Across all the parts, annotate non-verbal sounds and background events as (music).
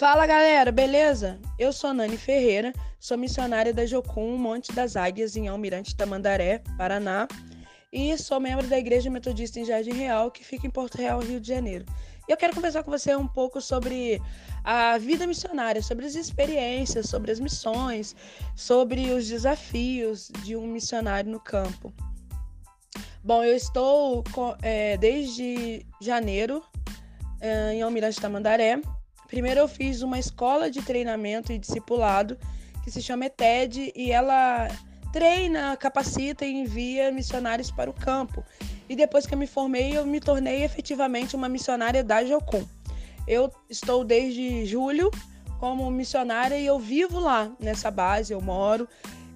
Fala galera, beleza? Eu sou Nani Ferreira, sou missionária da Jocum Monte das Águias em Almirante Tamandaré, Paraná, e sou membro da Igreja Metodista em Jardim Real, que fica em Porto Real, Rio de Janeiro. E eu quero conversar com você um pouco sobre a vida missionária, sobre as experiências, sobre as missões, sobre os desafios de um missionário no campo. Bom, eu estou é, desde janeiro é, em Almirante Tamandaré Primeiro eu fiz uma escola de treinamento e discipulado que se chama ETED e ela treina, capacita e envia missionários para o campo. E depois que eu me formei, eu me tornei efetivamente uma missionária da Jocum. Eu estou desde julho como missionária e eu vivo lá nessa base, eu moro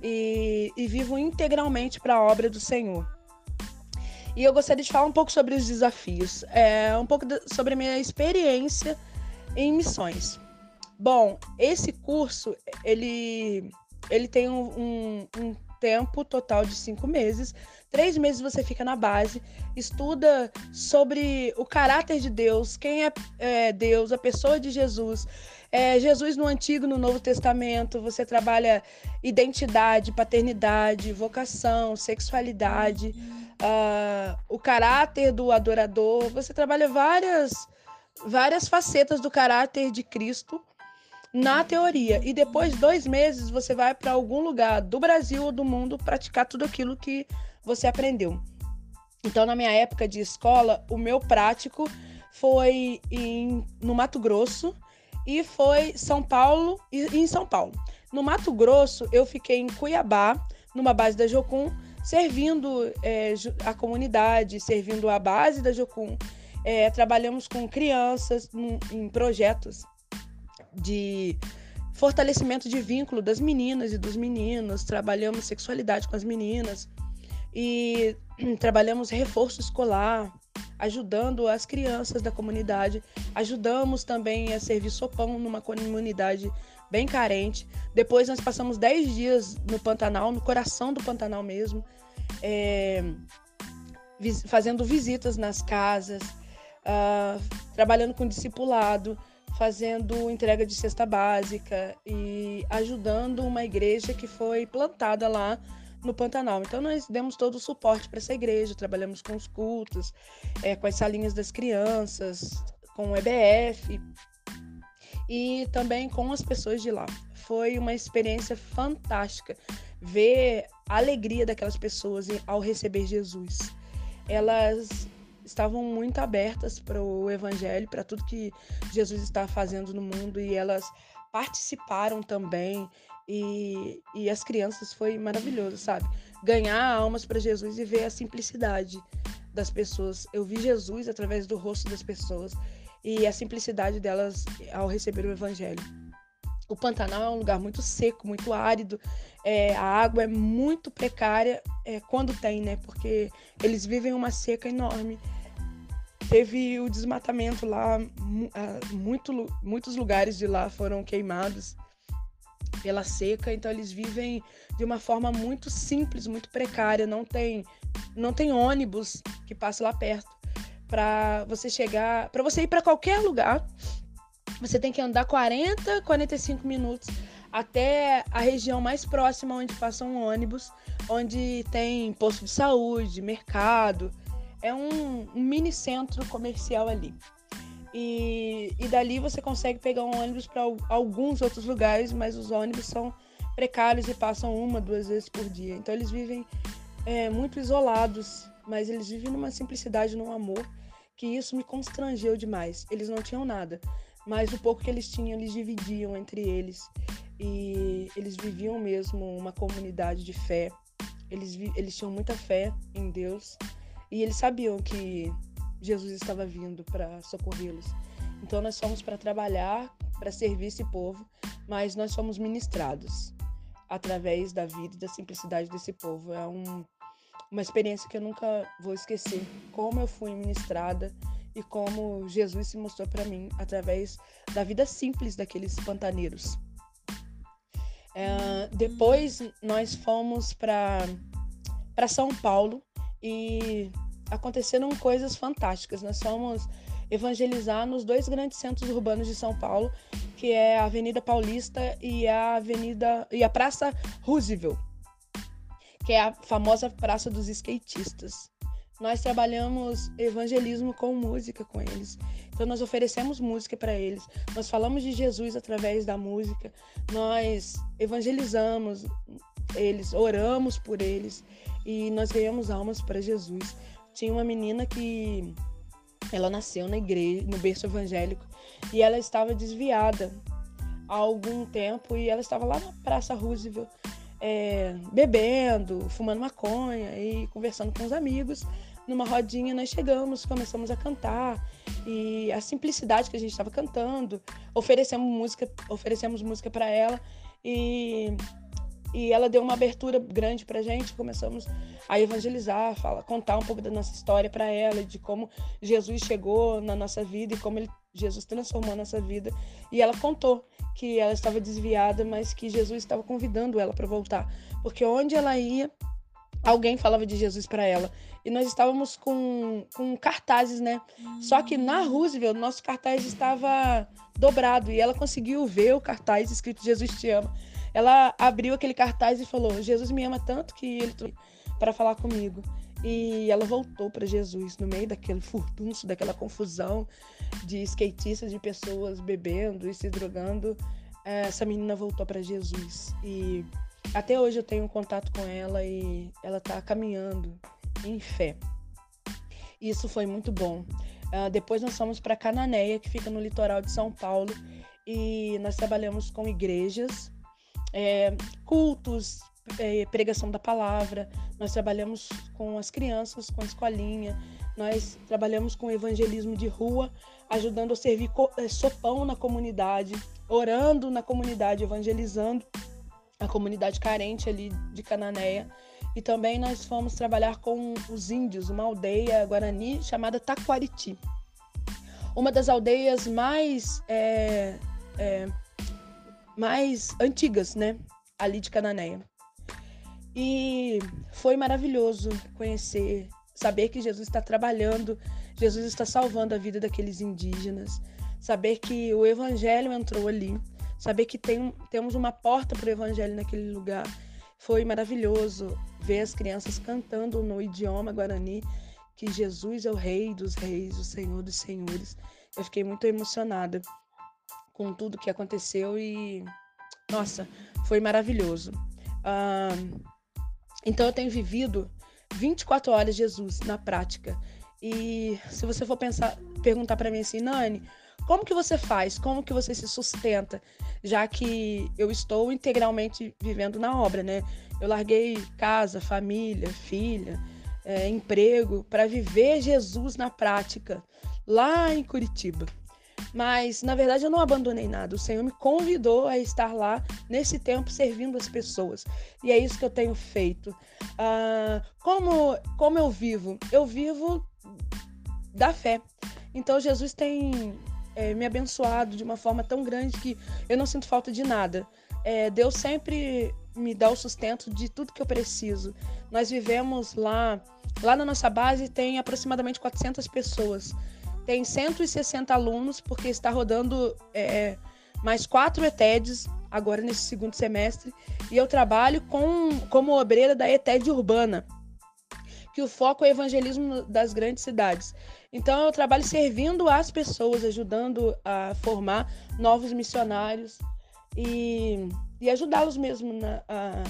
e, e vivo integralmente para a obra do Senhor. E eu gostaria de falar um pouco sobre os desafios, é, um pouco sobre a minha experiência em missões. Bom, esse curso ele, ele tem um, um, um tempo total de cinco meses. Três meses você fica na base, estuda sobre o caráter de Deus, quem é, é Deus, a pessoa de Jesus. É, Jesus no Antigo e no Novo Testamento, você trabalha identidade, paternidade, vocação, sexualidade, uh, o caráter do adorador. Você trabalha várias várias facetas do caráter de Cristo na teoria. E depois de dois meses você vai para algum lugar do Brasil ou do mundo praticar tudo aquilo que você aprendeu. Então, na minha época de escola, o meu prático foi em, no Mato Grosso e foi São Paulo e em São Paulo. No Mato Grosso, eu fiquei em Cuiabá, numa base da Jocum, servindo é, a comunidade, servindo a base da Jocum é, trabalhamos com crianças em, projetos de fortalecimento de vínculo das meninas e dos meninos, trabalhamos sexualidade com as meninas e (clears throat) trabalhamos reforço escolar, ajudando as crianças da comunidade, ajudamos também a servir sopão numa comunidade bem carente. Depois nós passamos 10 dias no Pantanal, no coração do Pantanal mesmo, é, fazendo visitas nas casas, uh, trabalhando com discipulado, fazendo entrega de cesta básica e ajudando uma igreja que foi plantada lá no Pantanal. Então nós demos todo o suporte para essa igreja, trabalhamos com os cultos, é, com as salinhas das crianças, com o EBF e também com as pessoas de lá. Foi uma experiência fantástica ver a alegria daquelas pessoas ao receber Jesus. Elas estavam muito abertas para o evangelho, para tudo que Jesus está fazendo no mundo e elas participaram também e, e as crianças foi maravilhoso, sabe? Ganhar almas para Jesus e ver a simplicidade das pessoas. Eu vi Jesus através do rosto das pessoas e a simplicidade delas ao receber o evangelho. O Pantanal é um lugar muito seco, muito árido. É, a água é muito precária é, quando tem, né? Porque eles vivem uma seca enorme. Teve o desmatamento lá, muito, muitos lugares de lá foram queimados pela seca, então eles vivem de uma forma muito simples, muito precária. Não tem, não tem ônibus que passe lá perto. Para você chegar, para você ir para qualquer lugar, você tem que andar 40, 45 minutos até a região mais próxima onde passa um ônibus, onde tem posto de saúde, mercado é um, um mini centro comercial ali. E, e dali você consegue pegar um ônibus para alguns outros lugares, mas os ônibus são precários e passam uma, duas vezes por dia. Então eles vivem é, muito isolados, mas eles vivem numa simplicidade, num amor, que isso me constrangeu demais. Eles não tinham nada, mas o pouco que eles tinham, eles dividiam entre eles. E eles viviam mesmo uma comunidade de fé. Eles, eles tinham muita fé em Deus e eles sabiam que Jesus estava vindo para socorrê-los. Então nós fomos para trabalhar, para servir esse povo, mas nós fomos ministrados através da vida e da simplicidade desse povo. É um, uma experiência que eu nunca vou esquecer. Como eu fui ministrada e como Jesus se mostrou para mim através da vida simples daqueles pantaneiros. É, depois nós fomos para São Paulo e aconteceram coisas fantásticas. Nós fomos evangelizar nos dois grandes centros urbanos de São Paulo, que é a Avenida Paulista e a Avenida e a Praça Roosevelt, que é a famosa Praça dos Skatistas. Nós trabalhamos evangelismo com música com eles. Então nós oferecemos música para eles. Nós falamos de Jesus através da música. Nós evangelizamos eles, oramos por eles e nós ganhamos almas para Jesus. Tinha uma menina que ela nasceu na igreja, no berço evangélico, e ela estava desviada há algum tempo e ela estava lá na Praça Roosevelt é, bebendo, fumando maconha e conversando com os amigos. Numa rodinha nós chegamos, começamos a cantar e a simplicidade que a gente estava cantando, oferecemos música, oferecemos música para ela e e ela deu uma abertura grande pra gente, começamos a evangelizar, fala, contar um pouco da nossa história para ela, de como Jesus chegou na nossa vida e como ele, Jesus transformou a nossa vida. E ela contou que ela estava desviada, mas que Jesus estava convidando ela para voltar, porque onde ela ia, alguém falava de Jesus para ela. E nós estávamos com, com cartazes, né? Só que na Roosevelt, nosso cartaz estava dobrado e ela conseguiu ver o cartaz escrito Jesus te ama ela abriu aquele cartaz e falou: Jesus me ama tanto que ele para falar comigo. E ela voltou para Jesus no meio daquele furdunço, daquela confusão de skatistas, de pessoas bebendo e se drogando. Essa menina voltou para Jesus e até hoje eu tenho contato com ela e ela está caminhando em fé. Isso foi muito bom. Uh, depois nós fomos para Cananéia, que fica no litoral de São Paulo, e nós trabalhamos com igrejas é, cultos, é, pregação da palavra, nós trabalhamos com as crianças, com a escolinha, nós trabalhamos com evangelismo de rua, ajudando a servir é, sopão na comunidade, orando na comunidade, evangelizando a comunidade carente ali de Cananéia. E também nós fomos trabalhar com os índios, uma aldeia guarani chamada Taquariti. Uma das aldeias mais é, é, mais antigas, né? Ali de Cananéia. E foi maravilhoso conhecer, saber que Jesus está trabalhando, Jesus está salvando a vida daqueles indígenas, saber que o evangelho entrou ali, saber que tem, temos uma porta para o evangelho naquele lugar. Foi maravilhoso ver as crianças cantando no idioma guarani que Jesus é o Rei dos Reis, o Senhor dos Senhores. Eu fiquei muito emocionada com tudo que aconteceu e nossa, foi maravilhoso. então eu tenho vivido 24 horas Jesus na prática. E se você for pensar, perguntar para mim assim, Nani, como que você faz? Como que você se sustenta? Já que eu estou integralmente vivendo na obra, né? Eu larguei casa, família, filha, é, emprego para viver Jesus na prática lá em Curitiba. Mas, na verdade, eu não abandonei nada. O Senhor me convidou a estar lá nesse tempo servindo as pessoas. E é isso que eu tenho feito. Uh, como, como eu vivo? Eu vivo da fé. Então, Jesus tem é, me abençoado de uma forma tão grande que eu não sinto falta de nada. É, Deus sempre me dá o sustento de tudo que eu preciso. Nós vivemos lá, lá na nossa base tem aproximadamente 400 pessoas tem 160 alunos, porque está rodando é, mais quatro ETEDs agora nesse segundo semestre. E eu trabalho com, como obreira da ETED Urbana, que o foco é o evangelismo das grandes cidades. Então eu trabalho servindo as pessoas, ajudando a formar novos missionários e, e ajudá-los mesmo na, a,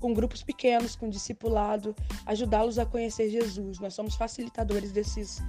com grupos pequenos, com discipulado, ajudá-los a conhecer Jesus. Nós somos facilitadores desses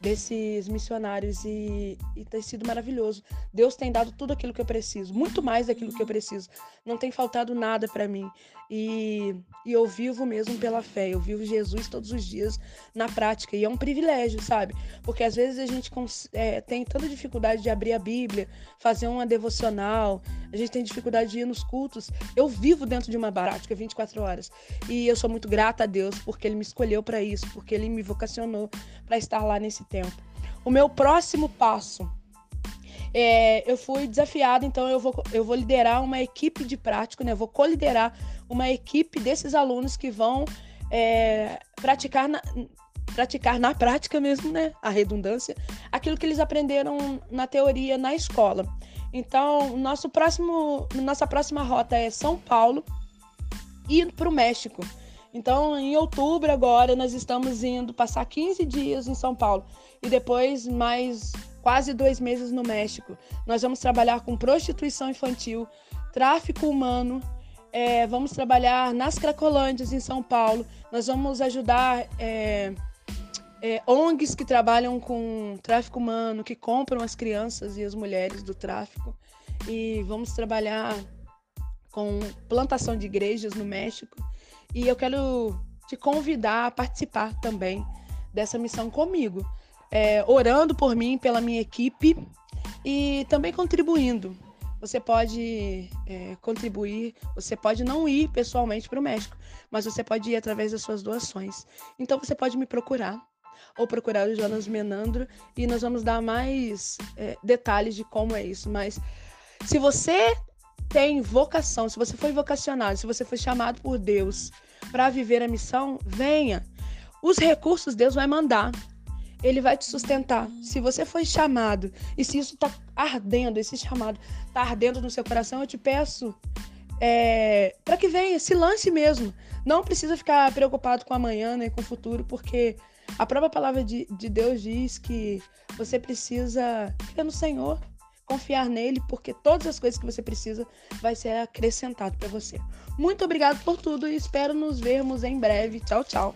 desses missionários e, e tem sido maravilhoso. Deus tem dado tudo aquilo que eu preciso, muito mais daquilo que eu preciso. Não tem faltado nada para mim. E, e eu vivo mesmo pela fé. Eu vivo Jesus todos os dias na prática. E é um privilégio, sabe? Porque às vezes a gente é, tem tanta dificuldade de abrir a Bíblia, fazer uma devocional, a gente tem dificuldade de ir nos cultos. Eu vivo dentro de uma prática 24 horas. E eu sou muito grata a Deus porque Ele me escolheu para isso, porque Ele me vocacionou para estar lá nesse tempo. O meu próximo passo. É, eu fui desafiada, então eu vou, eu vou liderar uma equipe de prático, né? Eu vou coliderar uma equipe desses alunos que vão é, praticar na, praticar na prática mesmo, né? A redundância, aquilo que eles aprenderam na teoria na escola. Então, nosso próximo, nossa próxima rota é São Paulo e para o México. Então, em outubro agora, nós estamos indo passar 15 dias em São Paulo e depois mais quase dois meses no México. Nós vamos trabalhar com prostituição infantil, tráfico humano, é, vamos trabalhar nas Cracolândias, em São Paulo. Nós vamos ajudar é, é, ONGs que trabalham com tráfico humano, que compram as crianças e as mulheres do tráfico. E vamos trabalhar com plantação de igrejas no México. E eu quero te convidar a participar também dessa missão comigo, é, orando por mim, pela minha equipe e também contribuindo você pode é, contribuir, você pode não ir pessoalmente para o México, mas você pode ir através das suas doações. Então você pode me procurar ou procurar o Jonas Menandro e nós vamos dar mais é, detalhes de como é isso. Mas se você tem vocação, se você foi vocacionado, se você foi chamado por Deus para viver a missão, venha. Os recursos Deus vai mandar ele vai te sustentar. Se você foi chamado e se isso está ardendo, esse chamado está ardendo no seu coração, eu te peço é, para que venha, se lance mesmo. Não precisa ficar preocupado com amanhã nem com o futuro, porque a própria palavra de, de Deus diz que você precisa crer no Senhor, confiar nele, porque todas as coisas que você precisa vai ser acrescentado para você. Muito obrigado por tudo e espero nos vermos em breve. Tchau, tchau.